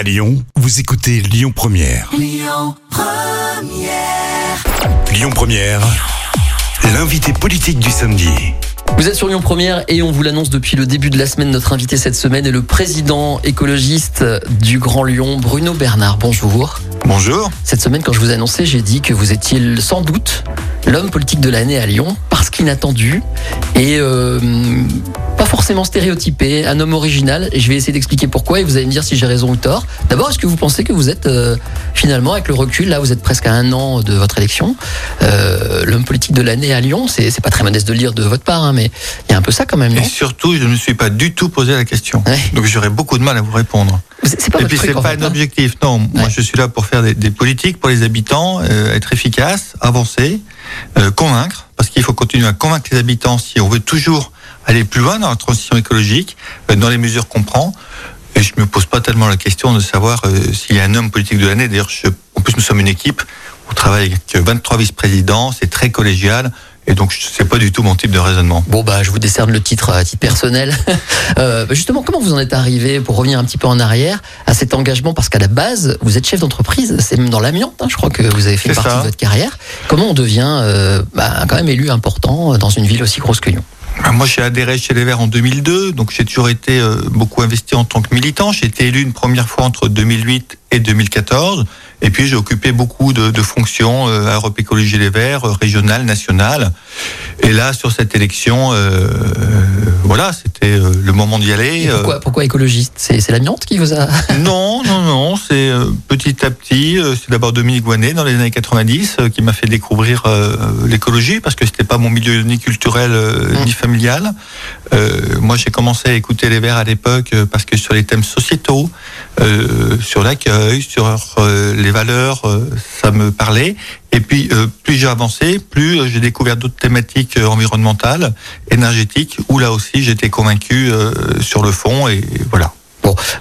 À Lyon, vous écoutez Lyon Première. Lyon Première. L'invité politique du samedi. Vous êtes sur Lyon Première et on vous l'annonce depuis le début de la semaine. Notre invité cette semaine est le président écologiste du Grand Lyon, Bruno Bernard. Bonjour. Bonjour. Cette semaine, quand je vous ai annoncé, j'ai dit que vous étiez sans doute l'homme politique de l'année à Lyon parce qu'inattendu et euh, forcément stéréotypé, un homme original. Et je vais essayer d'expliquer pourquoi et vous allez me dire si j'ai raison ou tort. D'abord, est-ce que vous pensez que vous êtes euh, finalement, avec le recul, là vous êtes presque à un an de votre élection, euh, l'homme politique de l'année à Lyon C'est pas très modeste de le dire de votre part, hein, mais il y a un peu ça quand même, non? Et surtout, je ne me suis pas du tout posé la question. Ouais. Donc j'aurais beaucoup de mal à vous répondre. C'est pas Et puis c'est pas fait, un hein. objectif. Non, moi je suis là pour faire des, des politiques pour les habitants, euh, être efficace, avancer, euh, convaincre, parce qu'il faut continuer à convaincre les habitants si on veut toujours aller plus loin dans la transition écologique, euh, dans les mesures qu'on prend. Et je me pose pas tellement la question de savoir euh, s'il y a un homme politique de l'année. D'ailleurs, en plus nous sommes une équipe. On travaille avec 23 vice-présidents, c'est très collégial, et donc c'est pas du tout mon type de raisonnement. Bon bah je vous décerne le titre à titre personnel. Euh, justement, comment vous en êtes arrivé, pour revenir un petit peu en arrière, à cet engagement? Parce qu'à la base, vous êtes chef d'entreprise, c'est même dans l'amiante, hein, je crois que vous avez fait une partie ça. de votre carrière. Comment on devient euh, bah, quand même élu important dans une ville aussi grosse que Lyon? Moi, j'ai adhéré chez les Verts en 2002, donc j'ai toujours été euh, beaucoup investi en tant que militant. J'ai été élu une première fois entre 2008 et 2014, et puis j'ai occupé beaucoup de, de fonctions à Europe Écologie Les Verts, euh, régionales, nationales. Et là, sur cette élection, euh, euh, voilà, c'était le moment d'y aller. Et pourquoi, pourquoi écologiste? C'est l'amiante qui vous a... non, non, non, c'est petit à petit. c'est d'abord Dominique Guanet dans les années 90 euh, qui m'a fait découvrir l'écologie parce que c'était pas mon milieu ni culturel euh, Mm. ni familial. Euh, moi, j'ai commencé à écouter les Verts à l'époque parce que sur les thèmes sociétaux, euh, sur l'accueil, sur euh, les valeurs, euh, ça me parlait. Et puis, euh, plus j'ai avancé, plus euh, j'ai découvert d'autres thématiques environnementales, énergétiques, où là aussi j'étais convaincu sur le fond. Et voilà.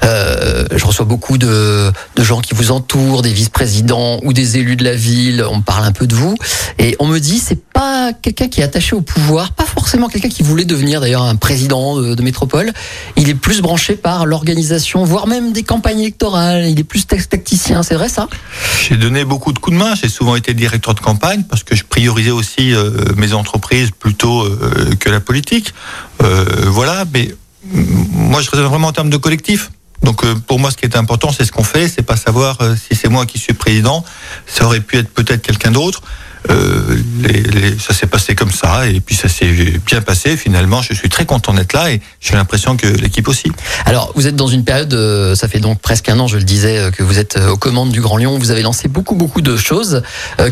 Euh, je reçois beaucoup de, gens qui vous entourent, des vice-présidents ou des élus de la ville. On parle un peu de vous et on me dit c'est pas quelqu'un qui est attaché au pouvoir, pas forcément quelqu'un qui voulait devenir d'ailleurs un président de, métropole. Il est plus branché par l'organisation, voire même des campagnes électorales. Il est plus tac- tacticien, c'est vrai ça? J'ai donné beaucoup de coups de main. J'ai souvent été directeur de campagne parce que je priorisais aussi euh, mes entreprises plutôt euh, que la politique. Voilà, mais moi je raisonne vraiment en termes de collectif. Donc euh, pour moi, ce qui est important, c'est ce qu'on fait. C'est pas savoir euh, si c'est moi qui suis président. Ça aurait pu être peut-être quelqu'un d'autre. Euh, ça s'est passé comme ça et puis ça s'est bien passé. Finalement, je suis très content d'être là et j'ai l'impression que l'équipe aussi. Alors, vous êtes dans une période, ça fait donc presque un an, je le disais, que vous êtes aux commandes du Grand Lyon. Vous avez lancé beaucoup, beaucoup de choses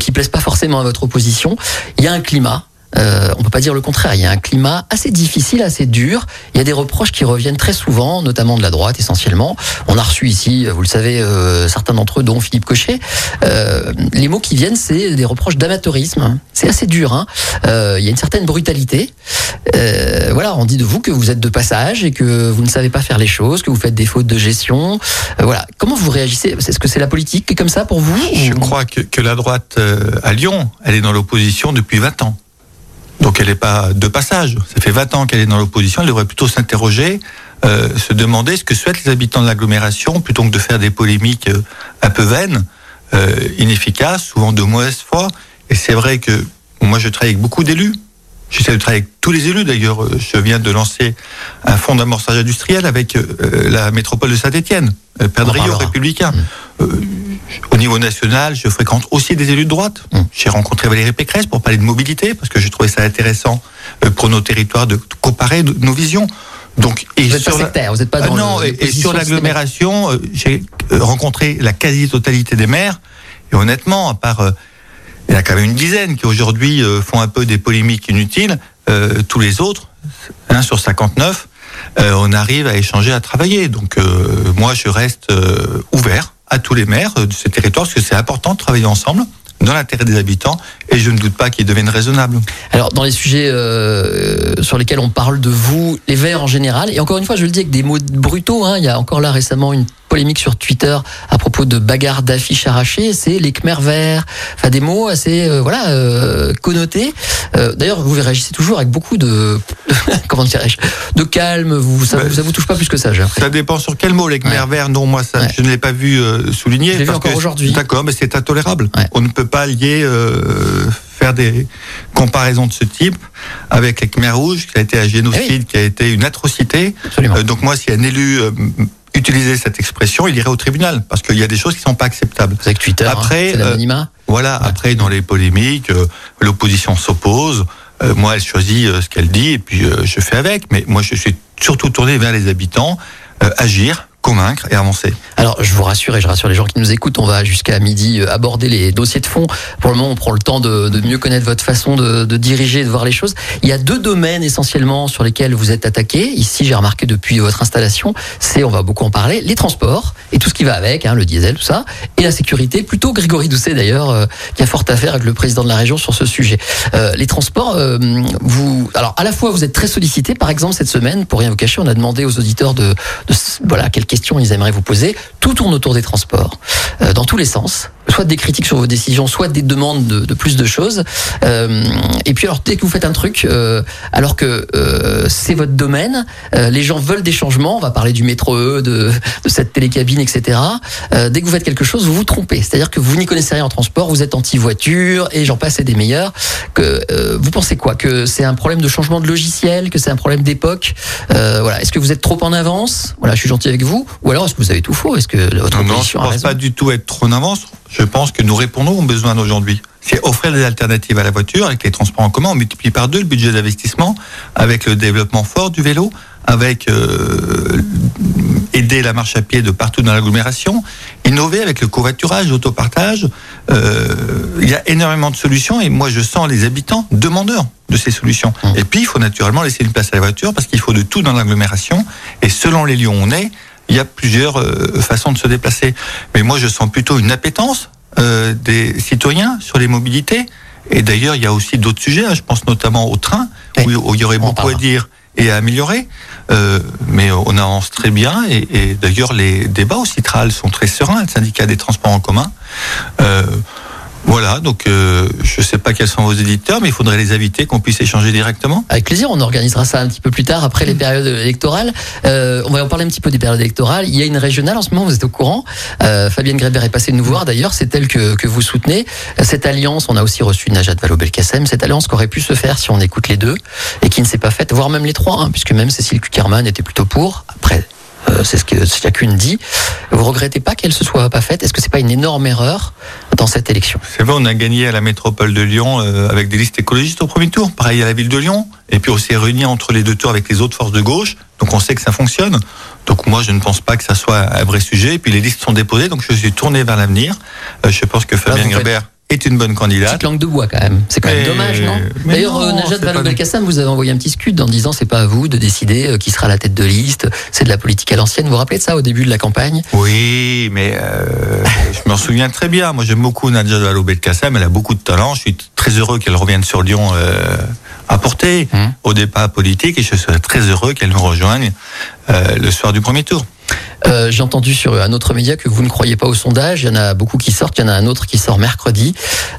qui plaisent pas forcément à votre opposition. Il y a un climat. Euh, on peut pas dire le contraire. Il y a un climat assez difficile, assez dur. Il y a des reproches qui reviennent très souvent, notamment de la droite essentiellement. On a reçu ici, vous le savez, euh, certains d'entre eux, dont Philippe Cochet. Euh, les mots qui viennent, c'est des reproches d'amateurisme. C'est assez dur. Hein. Il y a une certaine brutalité. Voilà, on dit de vous que vous êtes de passage et que vous ne savez pas faire les choses, que vous faites des fautes de gestion. Voilà. Comment vous réagissez? Est-ce que c'est la politique qui est comme ça pour vous Je ou- crois que, que la droite à Lyon, elle est dans l'opposition depuis 20 ans. Donc elle n'est pas de passage. Ça fait 20 ans qu'elle est dans l'opposition. Elle devrait plutôt s'interroger, euh, se demander ce que souhaitent les habitants de l'agglomération, plutôt que de faire des polémiques euh, un peu vaines, euh, inefficaces, souvent de mauvaise foi. Et c'est vrai que moi je travaille avec beaucoup d'élus. J'essaie de travailler avec tous les élus d'ailleurs. Euh, Je viens de lancer un fonds d'amorçage industriel avec euh, la métropole de Saint-Étienne, euh, Père On en de Rio, parlera. républicain. Euh, au niveau national, je fréquente aussi des élus de droite. Mm. J'ai rencontré Valérie Pécresse pour parler de mobilité, parce que je trouvais ça intéressant euh, pour nos territoires de comparer nos visions. Donc, et Vous n'êtes pas sectaire, vous n'êtes pas Ah dans non, le, et, et sur l'agglomération, euh, j'ai euh, rencontré la quasi-totalité des maires. Et honnêtement, à part, euh, il y en a quand même une dizaine qui aujourd'hui euh, font un peu des polémiques inutiles. euh, tous les autres, 1 sur 59, euh, on arrive à échanger, à travailler. Donc moi, je reste ouvert à tous les maires de ces territoires parce que c'est important de travailler ensemble dans l'intérêt des habitants et je ne doute pas qu'ils deviennent raisonnables. Alors, dans les sujets sur lesquels on parle de vous, les Verts en général, et encore une fois, je le dis avec des mots brutaux, hein, il y a encore là récemment une polémique sur Twitter à propos de bagarres d'affiches arrachées. C'est les Khmer verts. Enfin, des mots assez, euh, voilà, euh, connotés. Euh, D'ailleurs, vous réagissez toujours avec beaucoup de, comment dirais-je, de calme. Vous, ça, Bah, ça vous touche pas plus que ça, j'ai. Ça dépend sur quel mot, les Khmer Ouais. verts. Non, moi, ça, Ouais. je ne l'ai pas vu souligné. Je l'ai vu encore aujourd'hui. D'accord, mais c'est intolérable. Ouais. On ne peut pas lier, faire des comparaisons de ce type avec les Khmer rouges, qui a été un génocide, qui a été une atrocité. Absolument. Donc moi, si un élu utilisait cette expression, il irait au tribunal, parce qu'il y a des choses qui sont pas acceptables. C'est avec Twitter. Après, hein, c'est l'anonymat. Voilà, après, dans les polémiques, euh, l'opposition s'oppose. Euh, moi, elle choisit euh, ce qu'elle dit et puis euh, je fais avec. Mais moi, je suis surtout tourné vers les habitants, agir, convaincre et avancer. Alors, je vous rassure et je rassure les gens qui nous écoutent, on va jusqu'à midi euh, aborder les dossiers de fond. Pour le moment, on prend le temps de, mieux connaître votre façon de, diriger, de voir les choses. Il y a deux domaines essentiellement sur lesquels vous êtes attaqué. Ici, j'ai remarqué depuis votre installation, c'est, on va beaucoup en parler, les transports et tout ce qui va avec, hein, le diesel, tout ça, et la sécurité. Plutôt Grégory Doucet d'ailleurs, euh, qui a fort à faire avec le président de la région sur ce sujet. Euh, les transports, vous, alors à la fois vous êtes très sollicité. Par exemple, cette semaine, pour rien vous cacher, on a demandé aux auditeurs de, de voilà quelles ils aimeraient vous poser. Tout tourne autour des transports, euh, dans tous les sens. Soit des critiques sur vos décisions, soit des demandes de, plus de choses. Euh, et puis alors dès que vous faites un truc, euh, alors que c'est votre domaine, les gens veulent des changements. On va parler du métro E, de, cette télécabine, etc. Dès que vous faites quelque chose, vous vous trompez. C'est-à-dire que vous n'y connaissez rien en transport, vous êtes anti-voiture et j'en passe et des meilleurs. Que vous pensez quoi? Que c'est un problème de changement de logiciel, que c'est un problème d'époque? Voilà. Est-ce que vous êtes trop en avance? Voilà, je suis gentil avec vous. Ou alors est-ce que vous avez tout faux? Est-ce que votre Non, non, je ne pense pas du tout être trop en avance. Je pense que nous répondons aux besoins d'aujourd'hui. C'est offrir des alternatives à la voiture avec les transports en commun. On multiplie par deux le budget d'investissement avec le développement fort du vélo, avec euh, aider la marche à pied de partout dans l'agglomération, innover avec le covoiturage, l'autopartage. Euh, il y a énormément de solutions et moi je sens les habitants demandeurs de ces solutions. Mmh. Et puis il faut naturellement laisser une place à la voiture parce qu'il faut de tout dans l'agglomération et selon les lieux où on est, il y a plusieurs euh, façons de se déplacer. Mais moi, je sens plutôt une appétence euh, des citoyens sur les mobilités. Et d'ailleurs, il y a aussi d'autres sujets. hein. Je pense notamment au train, Oui, où, où il y aurait on beaucoup à dire et à améliorer. Euh, mais on avance très bien. Et, et d'ailleurs, les débats au Citral sont très sereins, le syndicat des transports en commun. Voilà, donc euh, je ne sais pas quels sont vos éditeurs, mais il faudrait les inviter, qu'on puisse échanger directement. Avec plaisir, on organisera ça un petit peu plus tard, après les périodes électorales. Euh, on va en parler un petit peu des périodes électorales. Il y a une régionale en ce moment, vous êtes au courant. Euh, Fabienne Grébert est passée nous voir d'ailleurs, c'est elle que, que vous soutenez. Cette alliance, on a aussi reçu Najat Vallaud-Belkacem, cette alliance qui aurait pu se faire si on écoute les deux, et qui ne s'est pas faite, voire même les trois, hein, puisque même Cécile Kuckerman était plutôt pour. Après, euh, c'est ce que chacune dit. Vous regrettez pas qu'elle se soit pas faite? Est-ce que c'est pas une énorme erreur dans cette élection? C'est vrai, on a gagné à la métropole de Lyon euh, avec des listes écologistes au premier tour. Pareil à la ville de Lyon. Et puis on s'est réunis entre les deux tours avec les autres forces de gauche. Donc on sait que ça fonctionne. Donc moi je ne pense pas que ça soit un vrai sujet. Et puis les listes sont déposées. Donc je suis tourné vers l'avenir. Euh, je pense que Fabien Grébert est une bonne candidate. Petite langue de bois quand même. C'est quand même Mais- dommage, non mais D'ailleurs, euh, Najat Vallaud-Belkacem, vous avez envoyé un petit scud en disant c'est pas à vous de décider euh, qui sera la tête de liste. C'est de la politique à l'ancienne. Vous vous rappelez de ça au début de la campagne? Oui, mais euh, je m'en souviens très bien. Moi, j'aime beaucoup Nadja Vallaud-Belkacem. Elle a beaucoup de talent. Je suis très heureux qu'elle revienne sur Lyon apporter Hum. au débat politique et je serais très heureux qu'elle nous rejoigne le soir du premier tour. Euh, J'ai entendu sur un autre média que vous ne croyez pas au sondage. Il y en a beaucoup qui sortent. Il y en a un autre qui sort mercredi,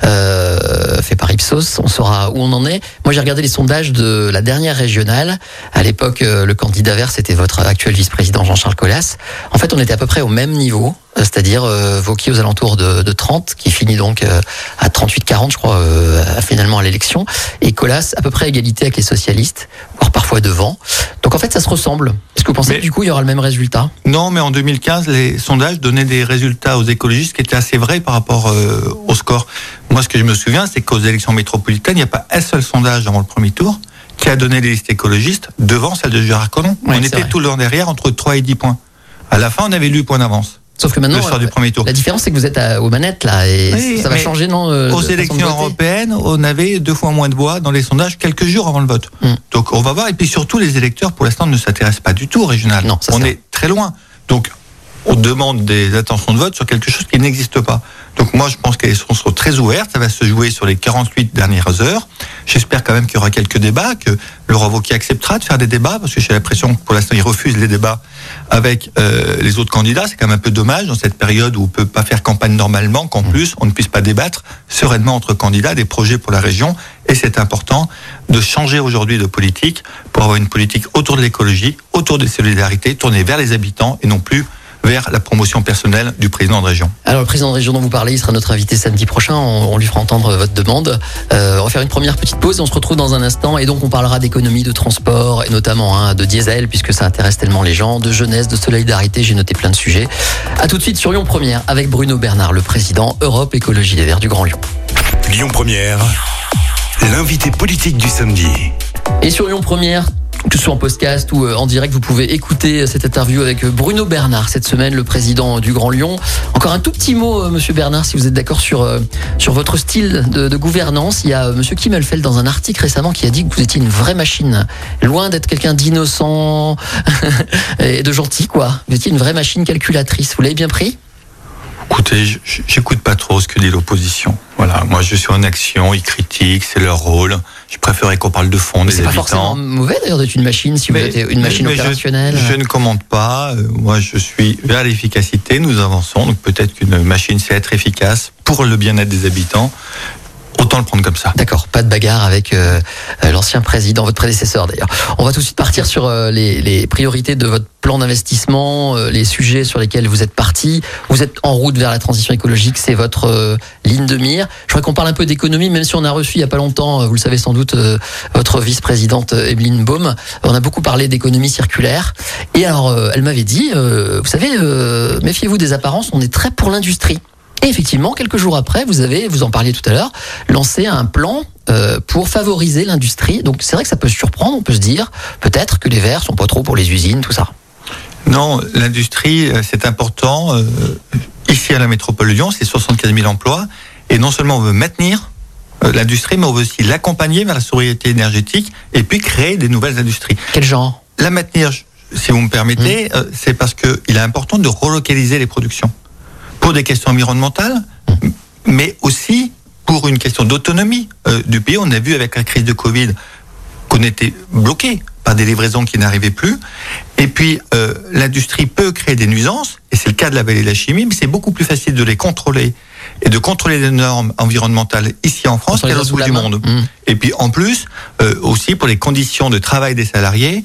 euh, fait par Ipsos. On saura où on en est. Moi, j'ai regardé les sondages de la dernière régionale. À l'époque, euh, le candidat vert, c'était votre actuel vice-président Jean-Charles Collas. En fait, on était à peu près au même niveau, euh, c'est-à-dire euh, Vauquier aux alentours de, de 30, qui finit donc euh, à 38-40, je crois, euh, finalement à l'élection. Et Collas, à peu près à égalité avec les socialistes, voire parfois devant. Donc en fait, ça se ressemble. Est-ce que vous pensez Mais- que du coup, il y aura le même résultat? Non, mais en 2015, les sondages donnaient des résultats aux écologistes qui étaient assez vrais par rapport euh, au score. Moi, ce que je me souviens, c'est qu'aux élections métropolitaines, il n'y a pas un seul sondage avant le premier tour qui a donné les listes écologistes devant celle de Gérard Collomb. On était vrai. tout le temps derrière, entre 3 et 10 points. À la fin, on avait lu point d'avance, Sauf que maintenant, le soir du euh, premier tour. la différence, c'est que vous êtes à- aux manettes, là, et Oui, ça va changer, non euh, Aux élections européennes, on avait deux fois moins de voix dans les sondages quelques jours avant le vote. Mm. Donc on va voir. Et puis surtout, les électeurs, pour l'instant, ne s'intéressent pas du tout au régional. Non, ça, on est très loin. Donc on demande des intentions de vote sur quelque chose qui n'existe pas. Donc moi, je pense qu'elles seront très ouvertes. Ça va se jouer sur les 48 dernières heures. J'espère quand même qu'il y aura quelques débats, que Laurent Wauquiez acceptera de faire des débats, parce que j'ai l'impression que pour l'instant, il refuse les débats avec euh, les autres candidats. C'est quand même un peu dommage dans cette période où on peut pas faire campagne normalement, qu'en mmh. plus, on ne puisse pas débattre sereinement entre candidats des projets pour la région. Et c'est important de changer aujourd'hui de politique pour avoir une politique autour de l'écologie, autour des solidarités, tournée vers les habitants et non plus vers la promotion personnelle du président de région. Alors le président de région dont vous parlez, il sera notre invité samedi prochain. On, lui fera entendre votre demande. Euh, on va faire une première petite pause et on se retrouve dans un instant. Et donc on parlera d'économie, de transport et notamment hein, de diesel puisque ça intéresse tellement les gens, de jeunesse, de solidarité. J'ai noté plein de sujets. À tout de suite sur Lyon Première avec Bruno Bernard, le président Europe Écologie des Verts du Grand Lyon. Lyon Première, l'invité politique du samedi. Et sur Lyon Première, que ce soit en podcast ou euh, en direct, vous pouvez écouter cette interview avec euh, Bruno Bernard cette semaine, le président du Grand Lyon. Encore un tout petit mot, euh, Monsieur Bernard, si vous êtes d'accord sur sur votre style de, gouvernance. Il y a Monsieur Kimmelfeld dans un article récemment qui a dit que vous étiez une vraie machine, loin d'être quelqu'un d'innocent et de gentil, quoi. Vous étiez une vraie machine calculatrice. Vous l'avez bien pris? Écoutez, j'écoute pas trop ce que dit l'opposition. Voilà, moi je suis en action, ils critiquent, c'est leur rôle. Je préférais qu'on parle de fond des habitants. C'est pas forcément mauvais d'ailleurs d'être une machine si vous êtes une machine opérationnelle. Je, ne commente pas. Euh, moi, je suis vers l'efficacité. Nous avançons. Donc peut-être qu'une machine sait être efficace pour le bien-être des habitants. Autant le prendre comme ça. D'accord, pas de bagarre avec euh, euh, l'ancien président, votre prédécesseur d'ailleurs. On va tout de suite partir sur euh, les, les, priorités de votre plan d'investissement, les sujets sur lesquels vous êtes parti. Vous êtes en route vers la transition écologique, c'est votre ligne de mire. Je voudrais qu'on parle un peu d'économie, même si on a reçu il y a pas longtemps, vous le savez sans doute, votre vice-présidente Evelyne Baum. On a beaucoup parlé d'économie circulaire. Et alors, elle m'avait dit, vous savez, méfiez-vous des apparences, on est très pour l'industrie. Et effectivement, quelques jours après, vous avez, vous en parliez tout à l'heure, lancé un plan euh, pour favoriser l'industrie. Donc c'est vrai que ça peut surprendre, on peut se dire peut-être que les verts sont pas trop pour les usines, tout ça. Non, l'industrie, euh, c'est important. Euh, ici à la métropole de Lyon, c'est 75 000 emplois. Et non seulement on veut maintenir l'industrie, mais on veut aussi l'accompagner vers la sobriété énergétique et puis créer des nouvelles industries. Quel genre? La maintenir, si vous me permettez, mmh. c'est parce qu'il est important de relocaliser les productions pour des questions environnementales, mais aussi pour une question d'autonomie euh, du pays. On a vu avec la crise de Covid qu'on était bloqué par des livraisons qui n'arrivaient plus. Et puis, euh, l'industrie peut créer des nuisances, et c'est le cas de la vallée de la chimie, mais c'est beaucoup plus facile de les contrôler et de contrôler les normes environnementales ici en France qu'à l'autre bout du monde. Mmh. Et puis, en plus, euh, aussi pour les conditions de travail des salariés,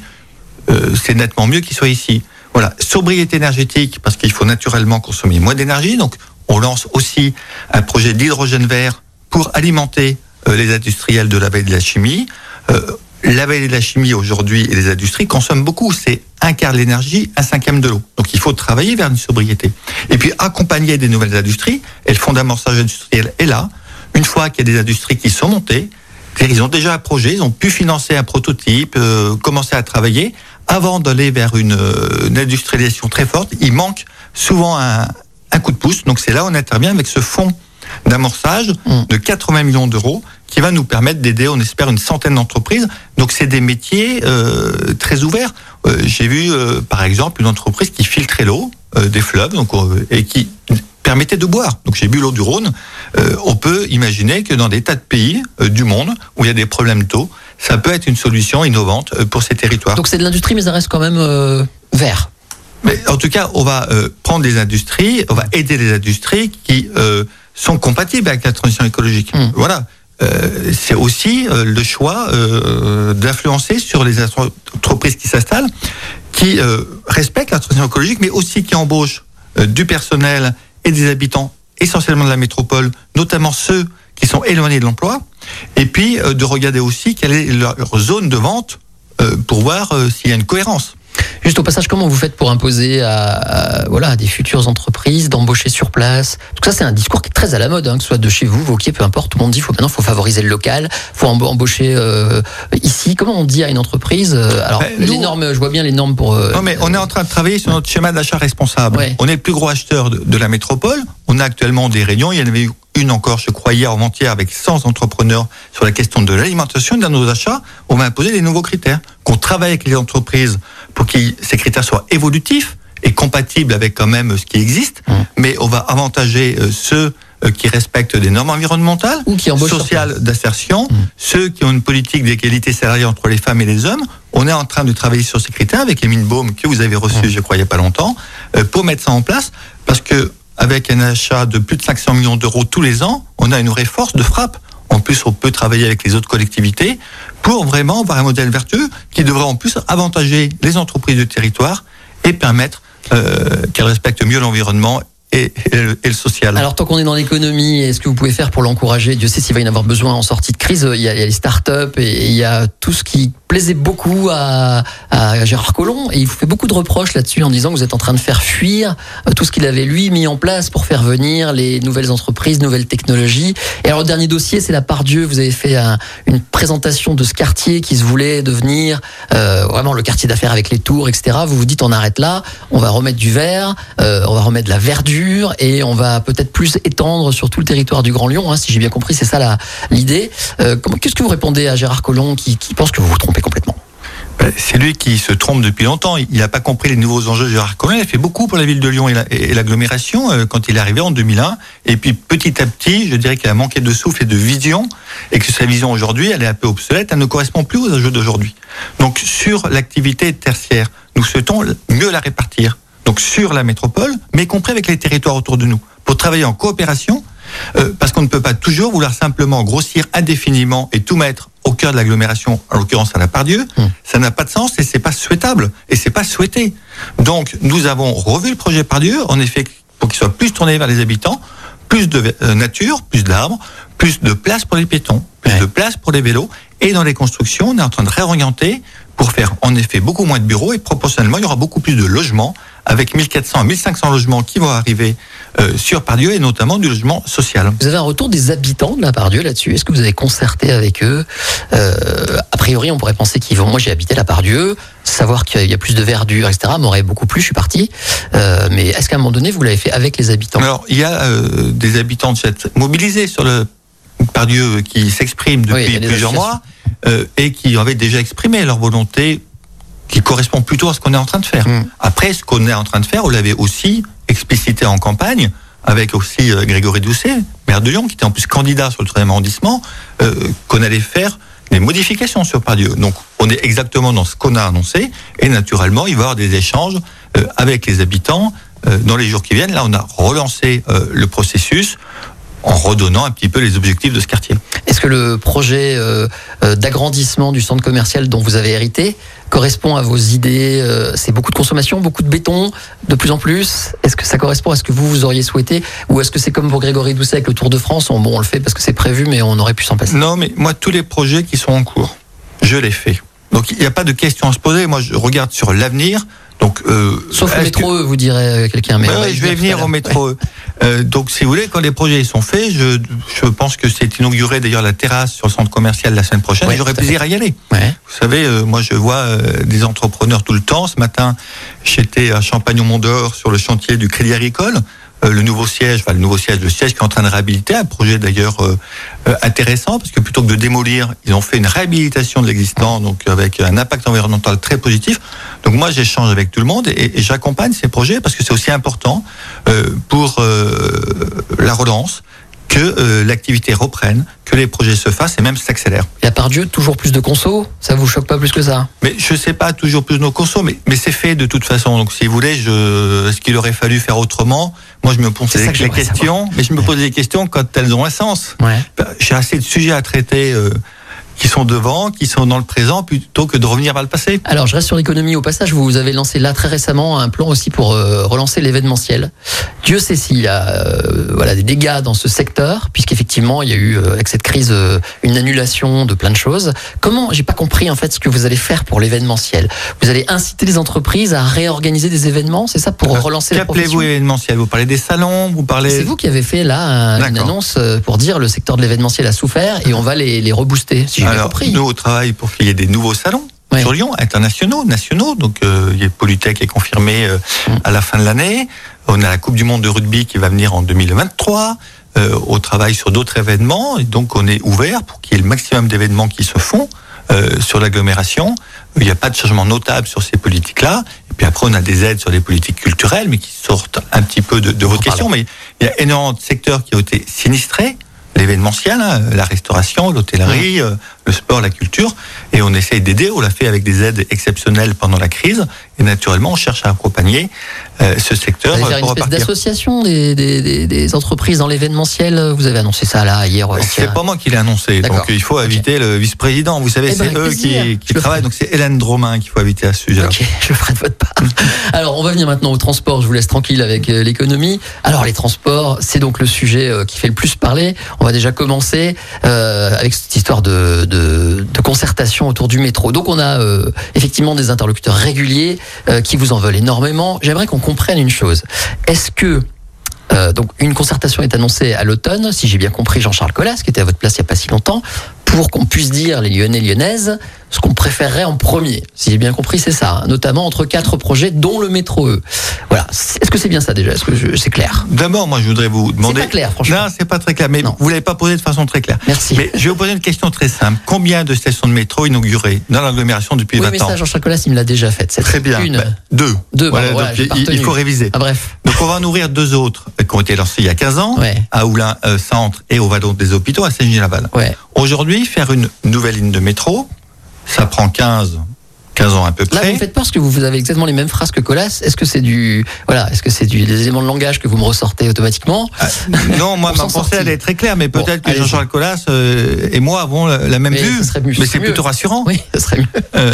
c'est nettement mieux qu'ils soient ici. Voilà, sobriété énergétique, parce qu'il faut naturellement consommer moins d'énergie. Donc, on lance aussi un projet d'hydrogène vert pour alimenter euh, les industriels de la veille de la chimie. Euh, la veille de la chimie aujourd'hui et les industries consomment beaucoup. C'est un quart de l'énergie, un cinquième de l'eau. Donc il faut travailler vers une sobriété. Et puis accompagner des nouvelles industries. Et le fonds d'amorçage industriel est là. Une fois qu'il y a des industries qui sont montées, ils ont déjà un projet, ils ont pu financer un prototype, euh, commencer à travailler avant d'aller vers une, euh, industrialisation très forte, il manque souvent un, coup de pouce. Donc c'est là où on intervient avec ce fonds d'amorçage mm. de 80 millions d'euros qui va nous permettre d'aider, on espère, une centaine d'entreprises. Donc c'est des métiers euh, très ouverts. Euh, j'ai vu, par exemple, une entreprise qui filtrait l'eau des fleuves donc, et qui permettait de boire. Donc j'ai bu l'eau du Rhône. on peut imaginer que dans des tas de pays du monde où il y a des problèmes d'eau, ça peut être une solution innovante euh, pour ces territoires. Donc c'est de l'industrie, mais ça reste quand même euh, vert. Mais en tout cas, on va euh, prendre des industries, on va aider les industries qui sont compatibles avec la transition écologique. Hmm. Voilà. c'est aussi le choix d'influencer sur les entreprises qui s'installent, qui respectent la transition écologique, mais aussi qui embauchent du personnel et des habitants essentiellement de la métropole, notamment ceux qui sont éloignés de l'emploi, et puis euh, de regarder aussi quelle est leur zone de vente euh, pour voir euh, s'il y a une cohérence. Juste au passage, comment vous faites pour imposer à, voilà, des futures entreprises d'embaucher sur place? Tout ça, c'est un discours qui est très à la mode, hein, que ce soit de chez vous, Vauquier, peu importe. Tout le monde dit faut maintenant, faut favoriser le local, faut embaucher ici. Comment on dit à une entreprise Alors, ben, les normes, je vois bien les normes pour. non, mais on est en train de travailler sur notre schéma d'achat responsable. On est le plus gros acheteur de, de, la métropole. On a actuellement des réunions. Il y en avait eu une encore, je crois, hier avant-hier, avec 100 entrepreneurs sur la question de l'alimentation. Dans nos achats, on va imposer des nouveaux critères. Qu'on travaille avec les entreprises pour que ces critères soient évolutifs et compatibles avec quand même ce qui existe. Mmh. Mais on va avantager euh, ceux euh, qui respectent des normes environnementales, Ou qui sociales d'insertion, Mm. ceux qui ont une politique d'égalité salariale entre les femmes et les hommes. On est en train de travailler sur ces critères avec Émile Baume que vous avez reçu, Mm. je crois, il n'y a pas longtemps, euh, pour mettre ça en place, parce que avec un achat de plus de 500 millions d'euros tous les ans, on a une vraie force de frappe. En plus, on peut travailler avec les autres collectivités pour vraiment avoir un modèle vertueux qui devrait en plus avantager les entreprises du territoire et permettre euh, qu'elles respectent mieux l'environnement et, et le, et social. Alors, tant qu'on est dans l'économie, est-ce que vous pouvez faire pour l'encourager? Dieu sait s'il va y en avoir besoin en sortie de crise. Il y a, les startups et il y a tout ce qui plaisait beaucoup à, Gérard Collomb. Et il vous fait beaucoup de reproches là-dessus en disant que vous êtes en train de faire fuir euh, tout ce qu'il avait lui mis en place pour faire venir les nouvelles entreprises, nouvelles technologies. Et alors, le dernier dossier, c'est la part Dieu. Vous avez fait un- une présentation de ce quartier qui se voulait devenir euh, vraiment le quartier d'affaires avec les tours, etc. Vous vous dites, on arrête là, on va remettre du vert, euh, on va remettre de la verdure et on va peut-être plus étendre sur tout le territoire du Grand Lyon. hein, si j'ai bien compris, c'est ça l'idée. Euh, Qu'est-ce que vous répondez à Gérard Collomb qui, qui pense que vous vous trompez complètement? Ben, C'est lui qui se trompe depuis longtemps. Il n'a pas compris les nouveaux enjeux de Gérard Collomb. Il a fait beaucoup pour la ville de Lyon et l'agglomération euh, quand il est arrivé en 2001. Et puis petit à petit, je dirais qu'il a manqué de souffle et de vision et que sa vision aujourd'hui, elle est un peu obsolète. Elle ne correspond plus aux enjeux d'aujourd'hui. Donc sur l'activité tertiaire, nous souhaitons mieux la répartir. Donc sur la métropole, mais y compris avec les territoires autour de nous, pour travailler en coopération euh, parce qu'on ne peut pas toujours vouloir simplement grossir indéfiniment et tout mettre au cœur de l'agglomération, en l'occurrence à la Pardieu, Hmm. ça n'a pas de sens et c'est pas souhaitable et c'est pas souhaité. Donc nous avons revu le projet Pardieu, en effet, pour qu'il soit plus tourné vers les habitants, plus de euh, nature, plus d'arbres, plus de place pour les piétons, plus Ouais. de place pour les vélos. Et dans les constructions, on est en train de réorienter pour faire en effet beaucoup moins de bureaux et proportionnellement, il y aura beaucoup plus de logements avec 1400 à 1500 logements qui vont arriver euh, sur Pardieu et notamment du logement social. Vous avez un retour des habitants de la Pardieu là-dessus? Est-ce que vous avez concerté avec eux? Euh, A priori, on pourrait penser qu'ils vont. Moi, j'ai habité la Pardieu, savoir qu'il y a plus de verdure, etc. m'aurait beaucoup plu. Je suis parti. Euh, mais est-ce qu'à un moment donné, vous l'avez fait avec les habitants? Alors, il y a euh, des habitants de cette mobilisés sur le Pardieu qui s'expriment depuis plusieurs mois euh, et qui avaient déjà exprimé leur volonté qui correspond plutôt à ce qu'on est en train de faire. Mm. Après, ce qu'on est en train de faire, on l'avait aussi explicité en campagne avec aussi euh, Grégory Doucet, maire de Lyon, qui était en plus candidat sur le troisième arrondissement, euh, qu'on allait faire des modifications sur Pardieu. Donc, on est exactement dans ce qu'on a annoncé, et naturellement, il va y avoir des échanges avec les habitants dans les jours qui viennent. Là, on a relancé le processus en redonnant un petit peu les objectifs de ce quartier. Est-ce que le projet euh, euh, d'agrandissement du centre commercial dont vous avez hérité correspond à vos idées euh, C'est beaucoup de consommation, beaucoup de béton, de plus en plus? Est-ce que ça correspond à ce que vous vous auriez souhaité, ou est-ce que c'est comme pour Grégory Doucet avec le Tour de France on, Bon, on le fait parce que c'est prévu, mais on aurait pu s'en passer? Non, mais moi, tous les projets qui sont en cours, je les fais. Donc, il n'y a pas de question à se poser. Moi, je regarde sur l'avenir. Donc, euh, Sauf le métro, vous dirait euh, quelqu'un. Mais Ouais, je vais venir au métro. Euh, donc, si vous voulez, quand les projets sont faits, je, je pense que c'est inauguré d'ailleurs la terrasse sur le centre commercial la semaine prochaine. Ouais, à plaisir à y aller. Ouais. Vous savez, euh, moi, je vois euh, des entrepreneurs tout le temps. Ce matin, j'étais à Champagne-au-Mont-d'Or sur le chantier du Crédit Agricole. Euh, le nouveau siège, enfin le nouveau siège, le siège qui est en train de réhabiliter, un projet d'ailleurs euh, euh, intéressant parce que plutôt que de démolir, ils ont fait une réhabilitation de l'existant, donc avec un impact environnemental très positif. Donc moi, j'échange avec tout le monde et, et j'accompagne ces projets parce que c'est aussi important pour la relance que euh, l'activité reprenne, que les projets se fassent et même s'accélèrent. Et à part Dieu, toujours plus de conso Ça vous choque pas plus que ça? Mais je sais pas toujours plus nos consos, mais, mais c'est fait de toute façon. Donc si vous voulez, je, est-ce qu'il aurait fallu faire autrement? Moi, je me pose des que questions, mais je me pose des questions quand elles ont un sens. Ouais. J'ai assez de sujets à traiter euh, qui sont devant, qui sont dans le présent, plutôt que de revenir vers le passé. Alors, je reste sur l'économie au passage. Vous avez lancé là très récemment un plan aussi pour euh, relancer l'événementiel. Dieu sait s'il y a euh, voilà, des dégâts dans ce secteur, puisqu'effectivement, il y a eu, euh, avec cette crise, euh, une annulation de plein de choses. Comment, j'ai pas compris en fait ce que vous allez faire pour l'événementiel. Vous allez inciter les entreprises à réorganiser des événements, c'est ça, pour relancer Qu'appelez-vous événementiel? Vous parlez des salons, vous parlez. c'est vous qui avez fait là un- une annonce pour dire le secteur de l'événementiel a souffert et on va les, les rebooster, si Alors, compris. nous, on travaille pour qu'il y ait des nouveaux salons Ouais. sur Lyon, internationaux, nationaux. Donc, euh, il y a Polytech qui est confirmé euh, Mm. à la fin de l'année. On a la Coupe du Monde de rugby qui va venir en 2023. Euh, on travaille sur d'autres événements et donc on est ouvert pour qu'il y ait le maximum d'événements qui se font euh, sur l'agglomération. Il n'y a pas de changement notable sur ces politiques-là. Et puis après, on a des aides sur les politiques culturelles, mais qui sortent un petit peu de, de votre question. Mais il y a énormément de secteurs qui ont été sinistrés l'événementiel, hein, la restauration, l'hôtellerie, euh, le sport, la culture, et on essaye d'aider. On l'a fait avec des aides exceptionnelles pendant la crise, et naturellement, on cherche à accompagner euh, ce secteur. Vous allez faire une espèce d'association des, des, des, entreprises dans l'événementiel. Vous avez annoncé ça là hier. C'est pas moi qui l'ai annoncé, donc il faut inviter le vice-président. Vous savez, eh ben, c'est eux qui, qui travaillent, donc c'est Hélène Dromain qu'il faut inviter à ce sujet. Ok, je ferai de votre part. Alors, on va venir maintenant au transport. Je vous laisse tranquille avec euh, l'économie. Alors, les transports, c'est donc le sujet qui fait le plus parler. On va déjà commencer euh, avec cette histoire de, de, de, concertation autour du métro. Donc on a euh, effectivement des interlocuteurs réguliers euh, qui vous en veulent énormément. J'aimerais qu'on comprenne une chose. Est-ce que euh, donc une concertation est annoncée à l'automne, si j'ai bien compris Jean-Charles Collas, qui était à votre place il n'y a pas si longtemps, pour qu'on puisse dire, les Lyonnais, Lyonnaises, ce qu'on préférerait en premier. Si j'ai bien compris, c'est ça. Hein. notamment entre quatre projets, dont le métro E. Voilà. Est-ce que c'est bien ça déjà? Est-ce que c'est clair? D'abord, moi, je voudrais vous demander. C'est pas clair, franchement. Non, c'est pas très clair. Mais vous l'avez pas posé de façon très claire. Merci. Mais je vais vous poser une question très simple. Combien de stations de métro inaugurées dans l'agglomération depuis oui, 20 mais ça, Jean-Charles Collas, il me l'a déjà fait. Très bien. Une. Bah, deux. Deux. Voilà, voilà, donc, il, il, faut réviser. Ah, bref. Donc, on va en ouvrir deux autres qui ont été lancés il y a 15 ans, ouais. à Oulin euh, Centre et au Vallon des Hôpitaux, à Saint-Genis-Laval. Ouais. Aujourd'hui, faire une nouvelle ligne de métro, ça prend 15 15 ans à peu près. Là, vous faites peur parce que vous avez exactement les mêmes phrases que Colas. Est-ce que c'est du, voilà, est-ce que c'est du, des éléments de langage que vous me ressortez automatiquement ah, Non, moi, ma pensée, elle est très claire, mais peut-être que Jean-Charles Colas euh, et moi avons la, la même mais vue. Mieux, mais c'est plutôt rassurant. Oui, ça serait mieux. Euh,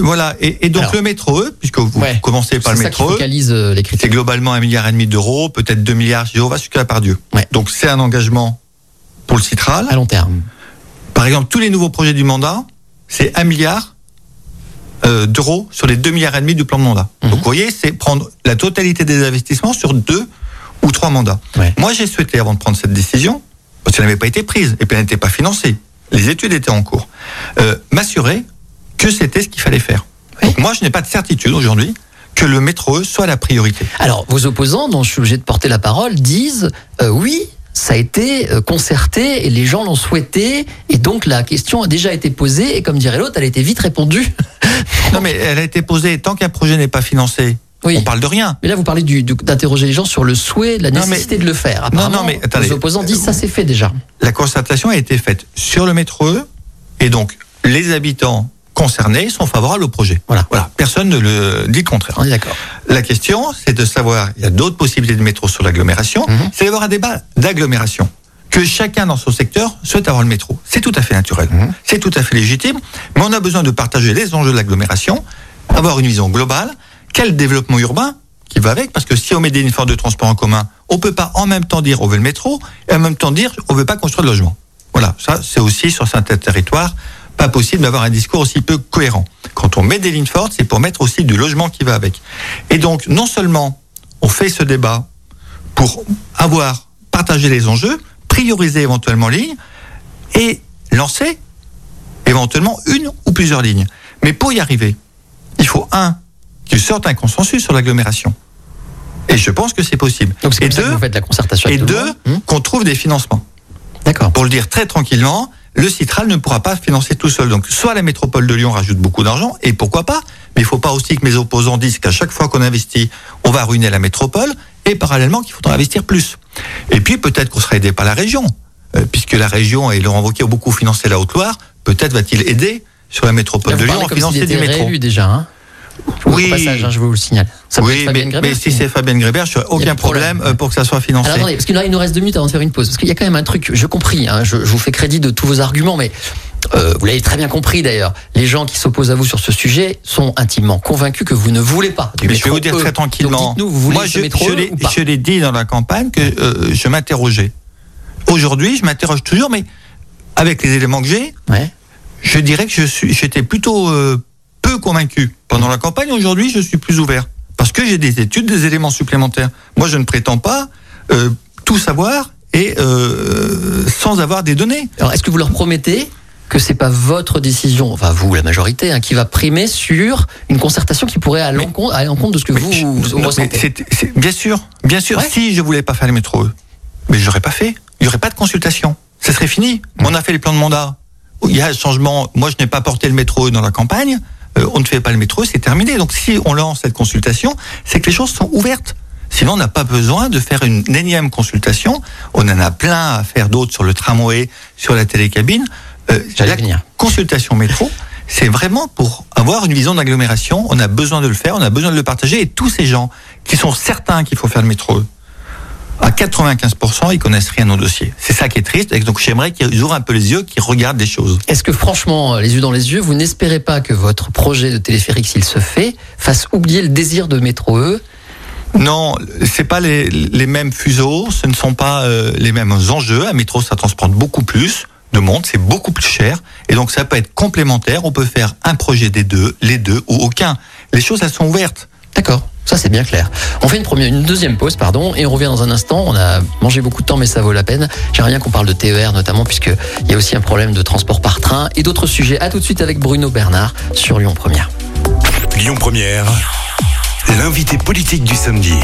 voilà. Et, et donc, Alors, le métro E, puisque vous ouais, commencez par le métro E, euh, c'est globalement un milliard et demi d'euros, peut-être 2 milliards si on va jusqu'à par Dieu. Ouais. Donc, c'est un engagement pour le Citral. À long terme. Par exemple, tous les nouveaux projets du mandat, c'est un milliard euh, d'euros sur les 2 milliards et demi du plan de mandat. Mhm. Donc vous voyez, c'est prendre la totalité des investissements sur deux ou trois mandats. Ouais. Moi, j'ai souhaité, avant de prendre cette décision, parce qu'elle n'avait pas été prise et puis elle n'était pas financée, les études étaient en cours, euh, m'assurer que c'était ce qu'il fallait faire. Oui. Donc moi, je n'ai pas de certitude aujourd'hui que le métro E soit la priorité. Alors, vos opposants, dont je suis obligé de porter la parole, disent euh, oui, ça a été euh, concerté et les gens l'ont souhaité et donc la question a déjà été posée et comme dirait l'autre, elle a été vite répondue. non mais elle a été posée tant qu'un projet n'est pas financé. Oui. On parle de rien. Mais là, vous parlez d'interroger les gens sur le souhait, la nécessité mais, de le faire. Apparemment, non, non, mais attendez, les opposants disent ça c'est fait déjà. La concertation a été faite sur le métro E et donc les habitants concernés sont favorables au projet. Voilà. voilà. Personne ne le dit le contraire. On est d'accord. La question, c'est de savoir, il y a d'autres possibilités de métro sur l'agglomération, Mhm. c'est d'avoir un débat d'agglomération. Que chacun dans son secteur souhaite avoir le métro. C'est tout à fait naturel. Mhm. C'est tout à fait légitime. Mais on a besoin de partager les enjeux de l'agglomération, avoir une vision globale. Quel développement urbain qui va avec? Parce que si on met des uniformes de transport en commun, on peut pas en même temps dire on veut le métro et en même temps dire on veut pas construire de logement. Voilà, ça c'est aussi sur certains territoires pas possible d'avoir un discours aussi peu cohérent. Quand on met des lignes fortes, c'est pour mettre aussi du logement qui va avec. Et donc, non seulement on fait ce débat pour avoir partagé les enjeux, prioriser éventuellement lignes et lancer éventuellement une ou plusieurs lignes. Mais pour y arriver, il faut un qu'il sorte un consensus sur l'agglomération. Et je pense que c'est possible. Donc et comme ça que deux, vous faites la concertation. et deux. Hum qu'on trouve des financements. D'accord. Pour le dire très tranquillement, le Citral ne pourra pas financer tout seul. Donc, soit la métropole de Lyon rajoute beaucoup d'argent, et pourquoi pas, mais il ne faut pas aussi que mes opposants disent qu'à chaque fois qu'on investit, on va ruiner la métropole, et parallèlement qu'il faudra investir plus. Et puis, peut-être qu'on sera aidé par la région, euh, puisque la région et Laurent Wauquiez ont beaucoup financé la Haute-Loire, peut-être va-t-il aider sur la métropole Là, de Lyon à financer s'il du était métro. réélu déjà. Hein Oui. Passage, hein, je vous le signale. Ça Oui, mais, Fabienne Grébert, mais si c'est Fabienne Grébert, je n'aurai aucun problème. problème euh, pour que ça soit financé. Alors attendez, parce que là, il nous reste deux minutes avant de faire une pause. Parce qu'il y a quand même un truc, je compris, hein, je, je vous fais crédit de tous vos arguments, mais euh, vous l'avez très bien compris d'ailleurs. Les gens qui s'opposent à vous sur ce sujet sont intimement convaincus que vous ne voulez pas du Mais je vais vous dire E. très tranquillement. dites-nous, vous voulez Moi, je, E je l'ai dit dans la campagne que euh, je m'interrogeais. Aujourd'hui, je m'interroge toujours, mais avec les éléments que j'ai, Ouais. je dirais que je suis, j'étais plutôt euh, peu convaincu pendant la campagne. Aujourd'hui, je suis plus ouvert parce que j'ai des études, des éléments supplémentaires. Moi, je ne prétends pas euh, tout savoir et euh, sans avoir des données. Alors, est-ce que vous leur promettez que c'est pas votre décision, enfin vous, la majorité, hein, qui va primer sur une concertation qui pourrait aller à l'encontre de ce que vous, je- vous non, mais ressentez? bien sûr, bien sûr. Ouais. Si je voulais pas faire le métro, mais je l'aurais pas fait. Il y aurait pas de consultation. Ça serait fini. On a fait les plans de mandat. il y a un changement. Moi, je n'ai pas porté le métro dans la campagne. Euh, on ne fait pas le métro, c'est terminé. Donc, si on lance cette consultation, c'est que les choses sont ouvertes. Sinon, on n'a pas besoin de faire une énième consultation. On en a plein à faire d'autres sur le tramway, sur la télécabine. Euh, la consultation métro, c'est vraiment pour avoir une vision d'agglomération. On a besoin de le faire, on a besoin de le partager. Et tous ces gens qui sont certains qu'il faut faire le métro, 95%, ils connaissent rien au dossier. C'est ça qui est triste. Et donc, j'aimerais qu'ils ouvrent un peu les yeux, qu'ils regardent des choses. Est-ce que, franchement, les yeux dans les yeux, vous n'espérez pas que votre projet de téléphérique, s'il se fait, fasse oublier le désir de métro E? Non, c'est pas les, les, mêmes fuseaux, ce ne sont pas euh, les mêmes enjeux. Un métro, ça transporte beaucoup plus de monde, c'est beaucoup plus cher, et donc ça peut être complémentaire. On peut faire un projet des deux, les deux ou aucun. Les choses, elles sont ouvertes. D'accord. Ça c'est bien clair. On fait une première, une deuxième pause, pardon, et on revient dans un instant. On a mangé beaucoup de temps, mais ça vaut la peine. J'aimerais bien qu'on parle de TER notamment, puisque il y a aussi un problème de transport par train et d'autres sujets. À tout de suite avec Bruno Bernard sur Lyon Première. Lyon Première, l'invité politique du samedi.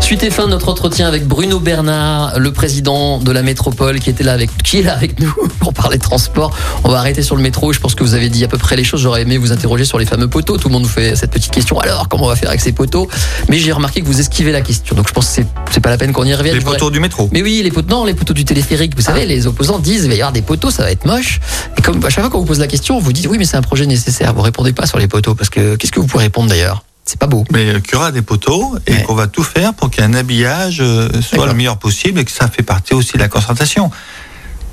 Suite et fin de notre entretien avec Bruno Bernard, le président de la métropole, qui était là avec, qui est là avec nous pour parler transport. On va arrêter sur le métro. Je pense que vous avez dit à peu près les choses. J'aurais aimé vous interroger sur les fameux poteaux. Tout le monde nous fait cette petite question. Alors, comment on va faire avec ces poteaux? Mais j'ai remarqué que vous esquivez la question. Donc, je pense que c'est pas la peine qu'on y revienne. Les poteaux du métro. Mais oui, les poteaux, non, les poteaux du téléphérique. Vous savez, ah. les opposants disent, il va y avoir des poteaux, ça va être moche. Et comme à chaque fois qu'on vous pose la question, vous dites, oui, mais c'est un projet nécessaire. Vous répondez pas sur les poteaux parce que qu'est-ce que vous pouvez répondre d'ailleurs? C'est pas beau. Mais qu'il y aura des poteaux et qu'on va tout faire pour qu'un habillage euh, soit le meilleur possible et que ça fait partie aussi de la concertation.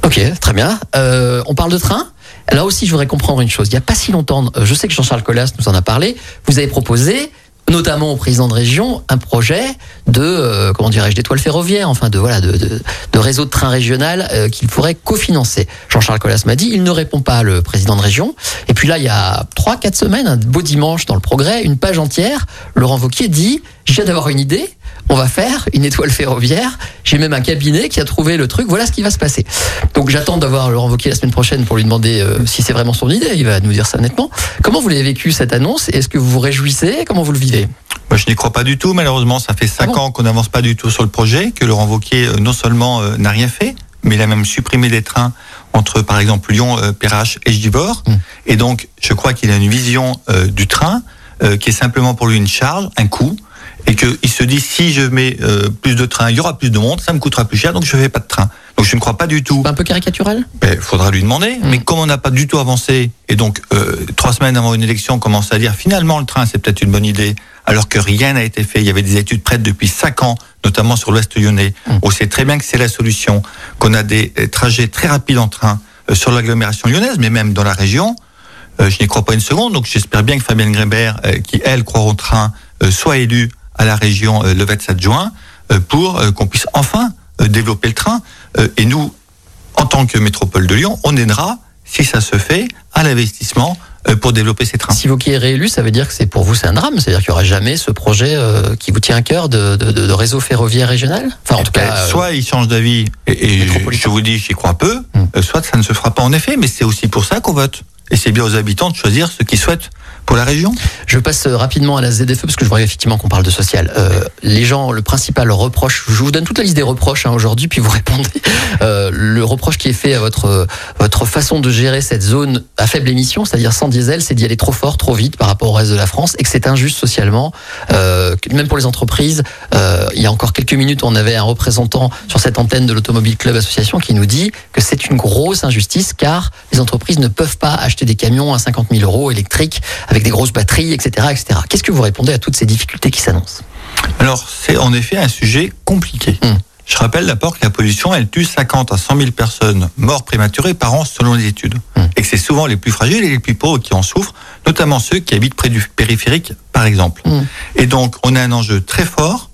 Ok, très bien. Euh, on parle de train Là aussi, je voudrais comprendre une chose. Il n'y a pas si longtemps, euh, je sais que Jean-Charles Collas nous en a parlé, vous avez proposé notamment au président de région, un projet de euh, comment dirais-je d'étoile ferroviaire, enfin de voilà de, de, de réseau de train régional euh, qu'il pourrait cofinancer. Jean-Charles Collas m'a dit, il ne répond pas le président de région. Et puis là, il y a trois quatre semaines, un beau dimanche dans le Progrès, une page entière, Laurent Vauquier dit, je viens d'avoir une idée, on va faire une étoile ferroviaire. J'ai même un cabinet qui a trouvé le truc. Voilà ce qui va se passer. Donc j'attends d'avoir Laurent Wauquiez la semaine prochaine pour lui demander euh, si c'est vraiment son idée. Il va nous dire ça nettement. Comment vous l'avez vécu cette annonce? Est-ce que vous vous réjouissez? Comment vous le vivez? Moi, je n'y crois pas du tout. Malheureusement, ça fait cinq ah ans qu'on n'avance pas du tout sur le projet, que Laurent Wauquiez euh, non seulement euh, n'a rien fait, mais il a même supprimé des trains entre, par exemple, Lyon, Perrache et Givors. Hum. Et donc, je crois qu'il a une vision du train qui est simplement pour lui une charge, un coût et qu'il se dit si je mets euh, plus de trains, il y aura plus de monde, ça me coûtera plus cher, donc je ne fais pas de train. Donc je ne crois pas du tout. un peu caricatural? Il ben, faudra lui demander. Hmm. Mais comme on n'a pas du tout avancé, et donc euh, trois semaines avant une élection, on commence à dire finalement le train c'est peut-être une bonne idée, alors que rien n'a été fait. Il y avait des études prêtes depuis cinq ans, notamment sur l'Ouest lyonnais. Hmm. On sait très bien que c'est la solution, qu'on a des trajets très rapides en train euh, sur l'agglomération lyonnaise, mais même dans la région. je n'y crois pas une seconde, donc j'espère bien que Fabienne Grébert, qui elle croit au train, soit élue à la région euh, Levet-Adjoint euh, pour euh, qu'on puisse enfin développer le train. Et nous, en tant que métropole de Lyon, on aidera, si ça se fait, à l'investissement pour développer ces trains. Si vous qui êtes réélu, ça veut dire que c'est pour vous c'est un drame, c'est-à-dire qu'il n'y aura jamais ce projet qui vous tient à cœur de, de, réseau ferroviaire régional? Enfin, en tout cas, soit il change d'avis et, je vous dis j'y crois peu, hmm. soit ça ne se fera pas en effet, mais c'est aussi pour ça qu'on vote. Et c'est bien aux habitants de choisir ce qu'ils souhaitent pour la région Je passe rapidement à la ZFE parce que je vois effectivement qu'on parle de social. Euh, les gens, le principal reproche, je vous donne toute la liste des reproches hein, aujourd'hui, puis vous répondez. Euh, le reproche qui est fait à votre votre façon de gérer cette zone à faible émission, c'est-à-dire sans diesel, c'est d'y aller trop fort, trop vite par rapport au reste de la France, et que c'est injuste socialement, euh, même pour les entreprises. Euh, il y a encore quelques minutes, on avait un représentant sur cette antenne de l'Automobile Club Association qui nous dit que c'est une grosse injustice car les entreprises ne peuvent pas acheter des camions à 50 000 euros électriques avec des grosses batteries, etc. etc. Qu'est-ce que vous répondez à toutes ces difficultés qui s'annoncent? Alors, c'est en effet un sujet compliqué. Hmm. Je rappelle d'abord que la pollution, elle tue 50 à 100 000 personnes mortes prématurées par an selon les études. Hmm. Et que c'est souvent les plus fragiles et les plus pauvres qui en souffrent, notamment ceux qui habitent près du périphérique, par exemple. Hmm. Et donc, on a un enjeu très fort,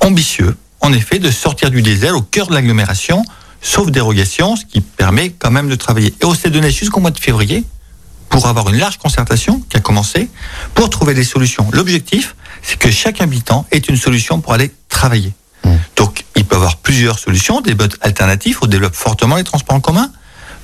ambitieux, en effet, de sortir du diesel au cœur de l'agglomération, sauf dérogation, ce qui permet quand même de travailler. Et on s'est donné jusqu'au mois de février pour avoir une large concertation qui a commencé, pour trouver des solutions. L'objectif, c'est que chaque habitant ait une solution pour aller travailler. Mmh. Donc, il peut avoir plusieurs solutions, des modes alternatifs, on développe fortement les transports en commun,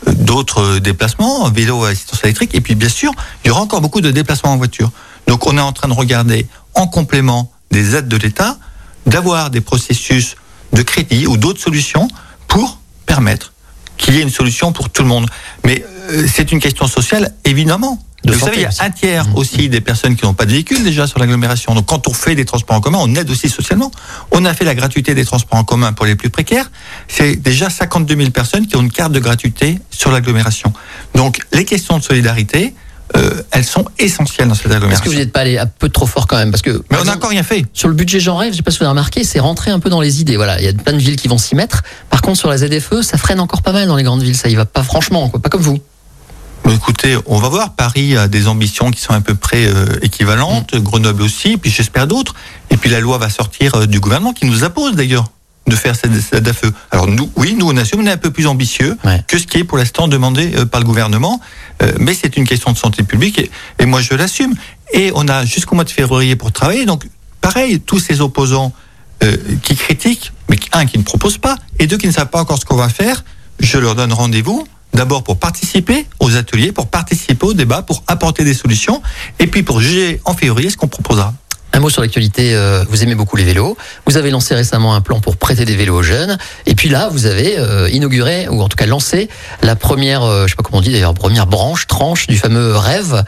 euh, d'autres euh, déplacements, vélo à assistance électrique, et puis bien sûr, il y aura encore beaucoup de déplacements en voiture. Donc, on est en train de regarder, en complément des aides de l'État, d'avoir des processus de crédit ou d'autres solutions pour permettre qu'il y ait une solution pour tout le monde. Mais euh, c'est une question sociale, évidemment. De vous savez, il y a aussi. un tiers Mmh. aussi des personnes qui n'ont pas de véhicule déjà sur l'agglomération. Donc quand on fait des transports en commun, on aide aussi socialement. On a fait la gratuité des transports en commun pour les plus précaires. C'est déjà 52 000 personnes qui ont une carte de gratuité sur l'agglomération. Donc les questions de solidarité, euh, elles sont essentielles dans cette Est-ce que agglomération. vous n'êtes pas allé un peu trop fort quand même Parce que Mais on n'a encore rien fait. sur le budget Jean Rêve, je sais pas si vous avez remarqué, c'est rentré un peu dans les idées. Voilà, il y a plein de villes qui vont s'y mettre. Par contre, sur la ZFE, ça freine encore pas mal dans les grandes villes. Ça y va pas franchement, quoi. Pas comme vous. Bah, Écoutez, on va voir. Paris a des ambitions qui sont à peu près euh, équivalentes. Grenoble aussi, puis j'espère d'autres. Et puis la loi va sortir euh, du gouvernement qui nous impose d'ailleurs de faire cette, cette DAFE. Alors nous, oui, nous on assume, on est un peu plus ambitieux Ouais. que ce qui est pour l'instant demandé euh, par le gouvernement. Euh, mais c'est une question de santé publique et, et moi je l'assume. Et on a jusqu'au mois de février pour travailler. Donc pareil, tous ces opposants euh, qui critiquent, mais un qui ne proposent pas, et deux qui ne savent pas encore ce qu'on va faire, je leur donne rendez-vous. D'abord pour participer aux ateliers, pour participer au débat, pour apporter des solutions, et puis pour juger en février ce qu'on proposera. Un mot sur l'actualité, euh, vous aimez beaucoup les vélos. Vous avez lancé récemment un plan pour prêter des vélos aux jeunes. Et puis là, vous avez euh, inauguré, ou en tout cas lancé, la première, euh, je sais pas comment on dit d'ailleurs, première branche, tranche du fameux rêve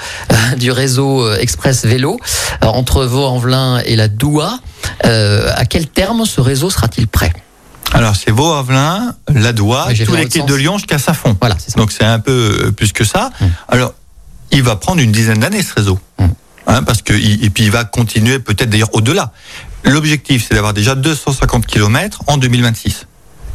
du réseau Express Vélo entre Vaux-en-Velin et la Doua. À quel terme ce réseau sera-t-il prêt? Alors c'est Vaux-Avelin, la Doua, Oui, tous les quais de. Lyon jusqu'à Saint-Fond. Voilà, c'est ça. Donc c'est un peu plus que ça. Mm. Alors, il va prendre une dizaine d'années ce réseau. Mm. Hein, parce que, et puis il va continuer peut-être d'ailleurs au-delà. L'objectif, c'est d'avoir déjà 250 km en 2026.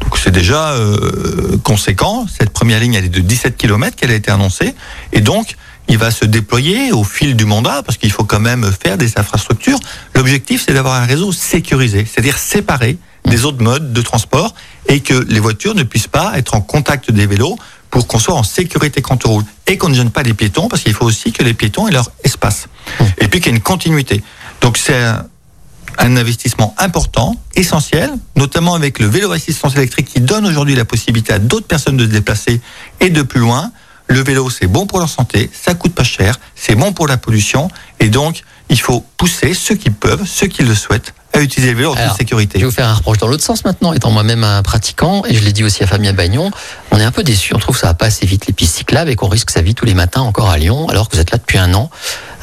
Donc c'est déjà euh, conséquent. Cette première ligne, elle est de 17 km qu'elle a été annoncée. Et donc, il va se déployer au fil du mandat, parce qu'il faut quand même faire des infrastructures. L'objectif, c'est d'avoir un réseau sécurisé, c'est-à-dire séparé des autres modes de transport, et que les voitures ne puissent pas être en contact des vélos pour qu'on soit en sécurité quand on roule. Et qu'on ne gêne pas les piétons, parce qu'il faut aussi que les piétons aient leur espace. Et puis qu'il y ait une continuité. Donc c'est un, investissement important, essentiel, notamment avec le vélo assistance électrique qui donne aujourd'hui la possibilité à d'autres personnes de se déplacer et de plus loin. Le vélo, c'est bon pour leur santé, ça coûte pas cher, c'est bon pour la pollution, et donc il faut pousser ceux qui peuvent, ceux qui le souhaitent, à utiliser le vélo en Alors, toute sécurité. Je vais vous faire un reproche dans l'autre sens maintenant, étant moi-même un pratiquant, et je l'ai dit aussi à Fabien Bagnon, on est un peu déçu, on trouve que ça va pas assez vite les pistes cyclables et qu'on risque sa vie tous les matins encore à Lyon, alors que vous êtes là depuis un an.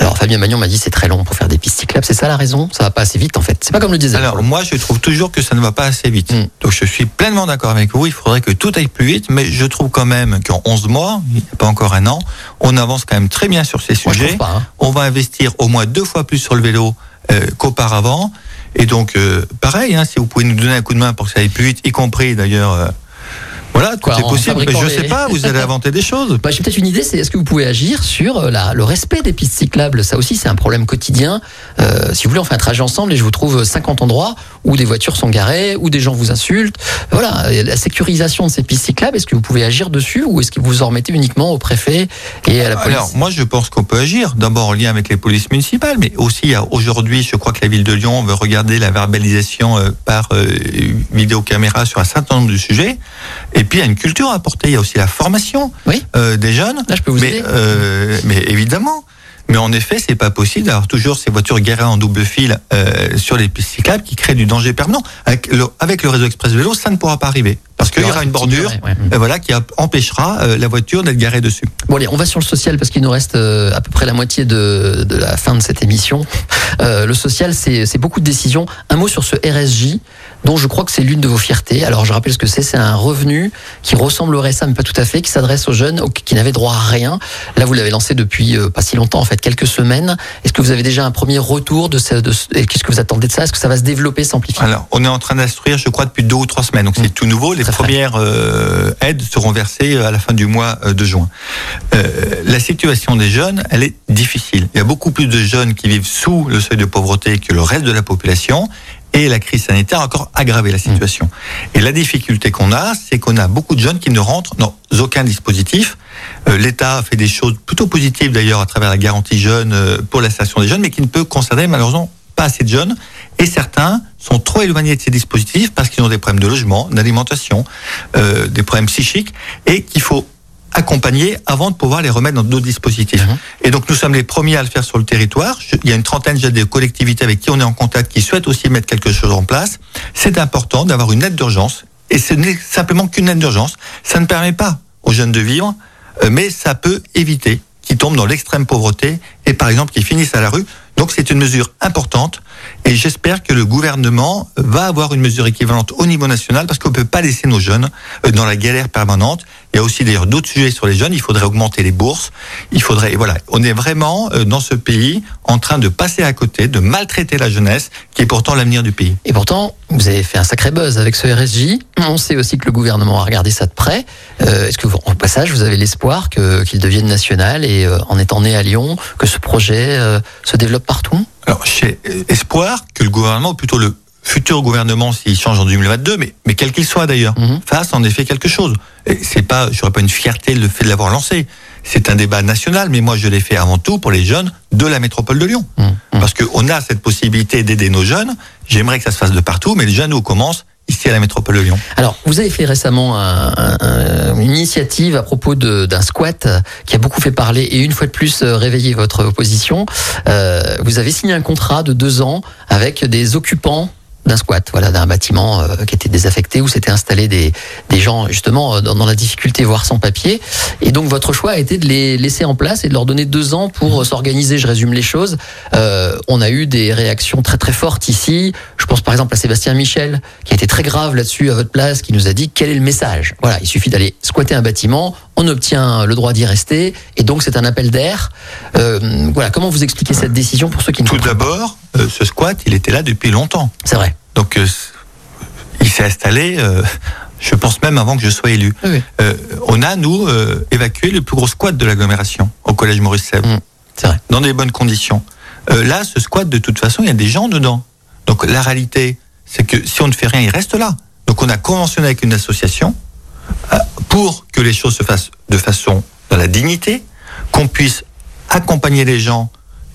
Alors Fabien Bagnon m'a dit c'est très long pour faire des pistes cyclables, c'est ça la raison? Ça va pas assez vite en fait. C'est pas comme le diesel. Alors moi, je trouve toujours que ça ne va pas assez vite. Mm. Donc je suis pleinement d'accord avec vous. Il faudrait que tout aille plus vite, mais je trouve quand même qu'en 11 mois, il n'y a pas encore un an, on avance quand même très bien sur ces Moi, je sujets. pas. hein. On va investir au moins deux fois plus sur le vélo euh, qu'auparavant. Et donc, euh, pareil, hein, si vous pouvez nous donner un coup de main pour que ça aille plus vite, y compris d'ailleurs, euh, voilà, tout Quoi, est possible. Mais je les- sais pas, vous allez inventer des choses. Bah, J'ai peut-être une idée, c'est est-ce que vous pouvez agir sur euh, la, le respect des pistes cyclables? Ça aussi, c'est un problème quotidien. Euh, si vous voulez, on fait un trajet ensemble et je vous trouve 50 endroits où des voitures sont garées, où des gens vous insultent. Voilà, la sécurisation de ces pistes cyclables, est-ce que vous pouvez agir dessus ou est-ce que vous en remettez uniquement au préfet et à la police? Alors, moi, je pense qu'on peut agir. D'abord en lien avec les polices municipales, mais aussi aujourd'hui, je crois que la ville de Lyon veut regarder la verbalisation euh, par euh, vidéocaméra sur un certain nombre de sujets. Et puis, il y a une culture à apporter. Il y a aussi la formation Oui. euh, des jeunes. Là, je peux vous mais, aider. euh, mais évidemment. Mais en effet, c'est pas possible d'avoir toujours ces voitures garées en double fil euh, sur les pistes cyclables qui créent du danger permanent. Avec le, avec le réseau express vélo, ça ne pourra pas arriver parce qu'il y aura une bordure, Ouais, ouais. euh, voilà, qui empêchera euh, la voiture d'être garée dessus. Bon allez, on va sur le social parce qu'il nous reste euh, à peu près la moitié de, de la fin de cette émission. Le social, c'est beaucoup de décisions. Un mot sur ce RSJ, dont je crois que c'est l'une de vos fiertés. Alors je rappelle ce que c'est. C'est un revenu qui ressemble au RSA, mais pas tout à fait, qui s'adresse aux jeunes qui n'avaient droit à rien. Là, vous l'avez lancé depuis euh, pas si longtemps, en fait, quelques semaines. Est-ce que vous avez déjà un premier retour de ce... De ce- et Qu'est-ce que vous attendez de ça? Est-ce que ça va se développer, s'amplifier? Alors, on est en train d'instruire, je crois, depuis deux ou trois semaines. Donc, c'est tout nouveau. Les Très premières euh, aides seront versées à la fin du mois euh, de juin. Euh, la situation des jeunes, elle est difficile. Il y a beaucoup plus de jeunes qui vivent sous le seuil de pauvreté que le reste de la population. Et la crise sanitaire a encore aggravé la situation. Et la difficulté qu'on a, c'est qu'on a beaucoup de jeunes qui ne rentrent dans aucun dispositif. Euh, L'État fait des choses plutôt positives d'ailleurs à travers la garantie jeune euh, pour l'installation des jeunes, mais qui ne peut concerner malheureusement pas assez de jeunes. Et certains sont trop éloignés de ces dispositifs parce qu'ils ont des problèmes de logement, d'alimentation, euh, des problèmes psychiques, et qu'il faut accompagner avant de pouvoir les remettre dans d'autres dispositifs. Mhm. Et donc nous sommes les premiers à le faire sur le territoire. Je- il y a une trentaine déjà de collectivités avec qui on est en contact qui souhaitent aussi mettre quelque chose en place. C'est important d'avoir une aide d'urgence. Et ce n'est simplement qu'une aide d'urgence. Ça ne permet pas aux jeunes de vivre euh, mais ça peut éviter qu'ils tombent dans l'extrême pauvreté et par exemple qu'ils finissent à la rue. Donc c'est une mesure importante et j'espère que le gouvernement va avoir une mesure équivalente au niveau national parce qu'on ne peut pas laisser nos jeunes euh, dans la galère permanente. Il y a aussi d'ailleurs d'autres sujets sur les jeunes. Il faudrait augmenter les bourses. Il faudrait, voilà, on est vraiment euh, dans ce pays en train de passer à côté, de maltraiter la jeunesse, qui est pourtant l'avenir du pays. Et pourtant, vous avez fait un sacré buzz avec ce RSJ. On sait aussi que le gouvernement a regardé ça de près. Euh, Est-ce que, vous, passage, vous avez l'espoir qu'il devienne national et en étant né à Lyon, que ce projet se développe partout? Alors, j'ai espoir que le gouvernement, ou plutôt le futur gouvernement, s'il change en 2022, mais, mais quel qu'il soit d'ailleurs, Mhm. fasse en effet quelque chose. Et c'est pas, j'aurais pas une fierté le fait de l'avoir lancé. C'est un débat national, mais moi je l'ai fait avant tout pour les jeunes de la métropole de Lyon. Mmh. Parce qu'on a cette possibilité d'aider nos jeunes. J'aimerais que ça se fasse de partout, mais déjà nous on commence ici à la métropole Lyon. Alors, vous avez fait récemment un- un- une initiative à propos d'un squat qui a beaucoup fait parler et une fois de plus euh, réveillé votre opposition. Euh, vous avez signé un contrat de deux ans avec des occupants d'un squat, voilà, d'un bâtiment euh, qui était désaffecté où s'étaient installés des, des gens justement euh, dans, dans la difficulté, voire sans papier. Et donc votre choix a été de les laisser en place et de leur donner deux ans pour euh, s'organiser. Je résume les choses. Euh, on a eu des réactions très très fortes ici. Je pense par exemple à Sébastien Michel qui a été très grave là-dessus à votre place, qui nous a dit quel est le message? Voilà, il suffit d'aller squatter un bâtiment, on obtient le droit d'y rester et donc c'est un appel d'air. Euh, voilà, comment vous expliquez cette décision pour ceux qui ne Tout d'abord, euh, ce squat, il était là depuis longtemps. C'est vrai. Donc euh, il s'est installé, euh, je pense même avant que je sois élu. Oui, on a, nous, évacué le plus gros squat de l'agglomération au collège Maurice Sèvres, Mm, c'est vrai. dans des bonnes conditions. Là, ce squat, de toute façon, il y a des gens dedans. Donc la réalité, c'est que si on ne fait rien, il reste là. Donc on a conventionné avec une association pour que les choses se fassent de façon dans la dignité, qu'on puisse accompagner les gens,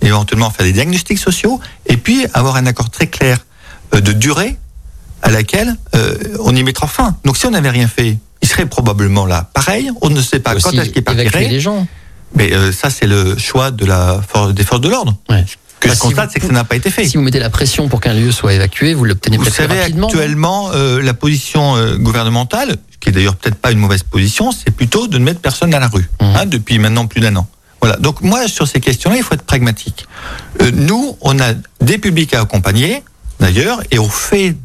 éventuellement faire des diagnostics sociaux, et puis avoir un accord très clair euh, de durée à laquelle euh, on y mettra fin. Donc si on n'avait rien fait, il serait probablement là. Pareil, on ne sait pas Aussi quand est-ce qu'il partirait, les gens. mais euh, ça c'est le choix de la force, des forces de l'ordre. Ouais. Ce que Bah, je si constate, c'est que ça n'a pas été fait. Si vous mettez la pression pour qu'un lieu soit évacué, vous l'obtenez peut-être plus savez, rapidement. actuellement, euh, la position euh, gouvernementale, qui est d'ailleurs peut-être pas une mauvaise position, c'est plutôt de ne mettre personne à la rue, Mhm. hein, depuis maintenant plus d'un an. Voilà. Donc moi, sur ces questions-là, il faut être pragmatique. Euh, nous, on a des publics à accompagner, d'ailleurs, et on fait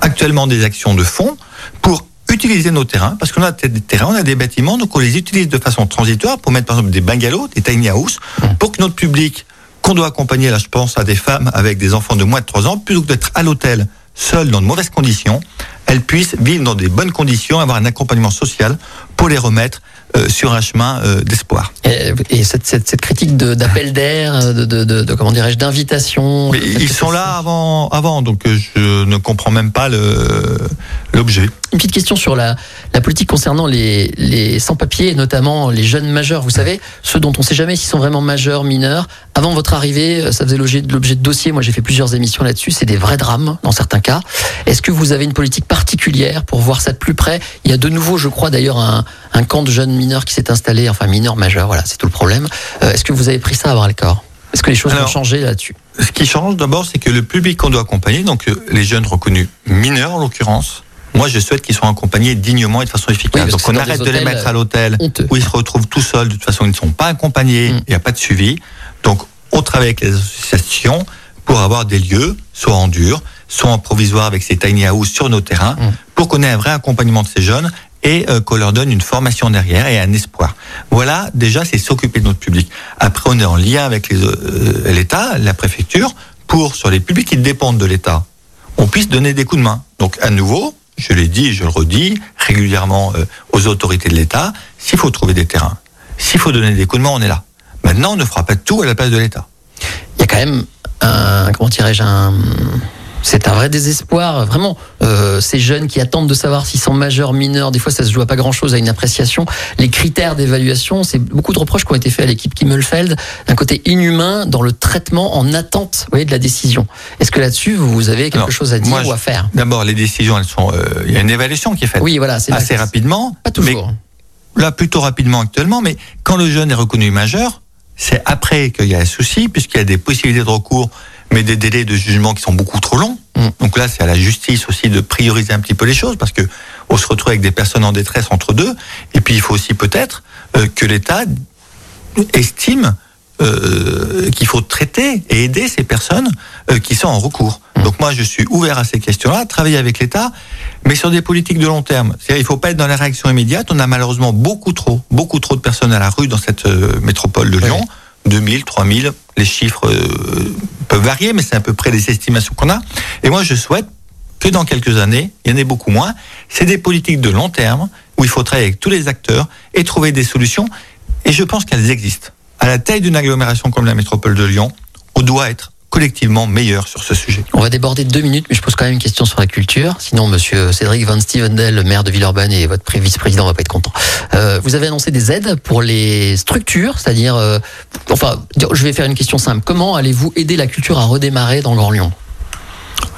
actuellement des actions de fond pour utiliser nos terrains, parce qu'on a des terrains, on a des bâtiments, donc on les utilise de façon transitoire pour mettre par exemple des bungalows, des tiny house, pour que notre public, qu'on doit accompagner, là je pense à des femmes avec des enfants de moins de 3 ans, plutôt que d'être à l'hôtel, seul dans de mauvaises conditions, elles puissent vivre dans des bonnes conditions, avoir un accompagnement social pour les remettre sur un chemin euh, d'espoir. Et, et cette, cette, cette critique d'appel d'air, de, de, de, de- comment dirais-je, d'invitation. Ils sont ça- là avant, avant, donc euh, je ne comprends même pas l'objet. Une petite question sur la, la politique concernant les, les sans-papiers, notamment les jeunes majeurs. Vous savez, ceux dont on ne sait jamais s'ils sont vraiment majeurs, mineurs. Avant votre arrivée, ça faisait l'objet de l'objet de dossiers. Moi, j'ai fait plusieurs émissions là-dessus. C'est des vrais drames dans certains cas. Est-ce que vous avez une politique particulière pour voir ça de plus près? Il y a de nouveau, je crois d'ailleurs, un, un camp de jeunes mineurs qui s'est installé, enfin mineurs majeurs. Voilà, c'est tout le problème. Euh, Est-ce que vous avez pris ça à bras le corps? Est-ce que les choses Alors, ont changé là-dessus? Ce qui change d'abord, c'est que le public qu'on doit accompagner, donc euh, les jeunes reconnus mineurs en l'occurrence, moi je souhaite qu'ils soient accompagnés dignement et de façon efficace. Oui, donc on arrête de les mettre à l'hôtel Honteux. où ils se retrouvent tout seuls, de toute façon ils ne sont pas accompagnés, il Mm. n'y a pas de suivi. Donc on travaille avec les associations pour avoir des lieux, soit en dur, soit en provisoire avec ces tiny house sur nos terrains, Mm. pour qu'on ait un vrai accompagnement de ces jeunes et euh, qu'on leur donne une formation derrière et un espoir. Voilà, déjà, c'est s'occuper de notre public. Après, on est en lien avec les, euh, l'État, la préfecture, pour, sur les publics qui dépendent de l'État, on puisse donner des coups de main. Donc, à nouveau, je l'ai dit et je le redis régulièrement euh, aux autorités de l'État, s'il faut trouver des terrains, s'il faut donner des coups de main, on est là. Maintenant, on ne fera pas tout à la place de l'État. il y a quand même un comment dirais-je un c'est un vrai désespoir, vraiment. Euh, ces jeunes qui attendent de savoir s'ils sont majeurs, mineurs, des fois ça se joue à pas grand-chose à une appréciation. Les critères d'évaluation, c'est beaucoup de reproches qui ont été faits à l'équipe Kimmelfeld, d'un côté inhumain dans le traitement en attente, vous voyez, de la décision. Est-ce que là-dessus vous avez quelque Alors, chose à dire moi, ou à faire D'abord, les décisions, elles sont. euh, Il y a une évaluation qui est faite Oui, voilà, c'est assez rapidement. Pas toujours. Mais là, plutôt rapidement actuellement, mais quand le jeune est reconnu majeur, c'est après qu'il y a un souci, puisqu'il y a des possibilités de recours, mais des délais de jugement qui sont beaucoup trop longs. Mm. Donc là, c'est à la justice aussi de prioriser un petit peu les choses parce que on se retrouve avec des personnes en détresse entre deux. Et puis il faut aussi peut-être euh, que l'État estime euh, qu'il faut traiter et aider ces personnes euh, qui sont en recours. Mm. Donc moi, je suis ouvert à ces questions-là, travailler avec l'État, mais sur des politiques de long terme. C'est-à-dire, il faut pas être dans la réaction immédiate. On a malheureusement beaucoup trop, beaucoup trop de personnes à la rue dans cette euh, métropole de Lyon. 2000, 3000, les chiffres euh, peuvent varier, mais c'est à peu près les estimations qu'on a. Et moi, je souhaite que dans quelques années, il y en ait beaucoup moins. C'est des politiques de long terme où il faut travailler avec tous les acteurs et trouver des solutions. Et je pense qu'elles existent. À la taille d'une agglomération comme la métropole de Lyon, on doit être collectivement meilleur sur ce sujet. On va déborder de deux minutes, mais je pose quand même une question sur la culture. Sinon, monsieur Cédric Van Stevendel, maire de Villeurbanne et votre pré- vice-président va pas être content. Euh, vous avez annoncé des aides pour les structures, c'est-à-dire, euh, enfin, je vais faire une question simple. Comment allez-vous aider la culture à redémarrer dans le Grand Lyon?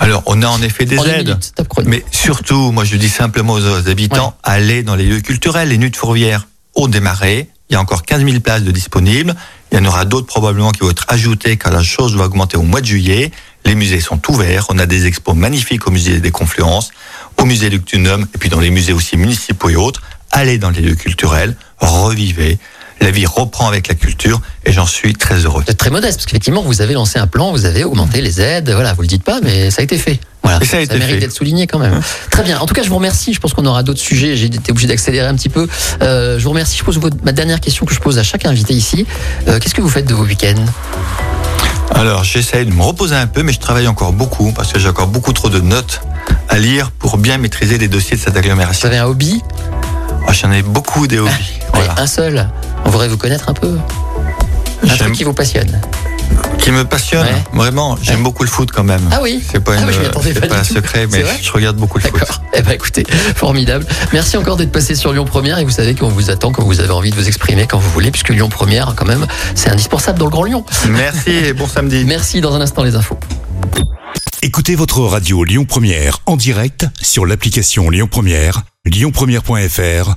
Alors, on a en effet des En aides. minutes. Mais surtout, moi je dis simplement aux habitants, allez dans les lieux culturels. Les nuits de Fourvière ont démarré. Il y a encore 15 000 places de disponibles. Il y en aura d'autres probablement qui vont être ajoutées car la chose va augmenter au mois de juillet. Les musées sont ouverts. On a des expos magnifiques au musée des Confluences, au musée Luctunum et puis dans les musées aussi municipaux et autres. Allez dans les lieux culturels, revivez. La vie reprend avec la culture et j'en suis très heureux. Êtes très modeste, parce qu'effectivement, vous avez lancé un plan, vous avez augmenté les aides, voilà, vous le dites pas, mais ça a été fait. Voilà. Et ça a été mérite d'être souligné quand même. Très bien. En tout cas, je vous remercie. Je pense qu'on aura d'autres sujets. J'ai été obligé d'accélérer un petit peu. Euh, je vous remercie. Je pose votre- ma dernière question que je pose à chaque invité ici. Euh, Qu'est-ce que vous faites de vos week-ends? Alors j'essaie de me reposer un peu, mais je travaille encore beaucoup parce que j'ai encore beaucoup trop de notes à lire pour bien maîtriser les dossiers de cette Vous agglomération. avez un hobby? Ah, J'en ai beaucoup des hobbies. Voilà. Ouais, Un seul. On voudrait vous connaître un peu. Un truc qui vous passionne. Qui me passionne, Ouais. vraiment. J'aime Ouais. beaucoup le foot quand même. Ah oui. C'est pas, Ah une- oui, pas un secret, mais je regarde beaucoup le foot. D'accord. Eh ben écoutez, formidable. Merci encore d'être passé sur Lyon Première et vous savez qu'on vous attend quand vous avez envie de vous exprimer quand vous voulez, puisque Lyon Première, quand même, c'est indispensable dans le Grand Lyon. Merci et bon samedi. Merci. Dans un instant, les infos. Écoutez votre radio Lyon Première en direct sur l'application Lyon Première, lyonpremière.fr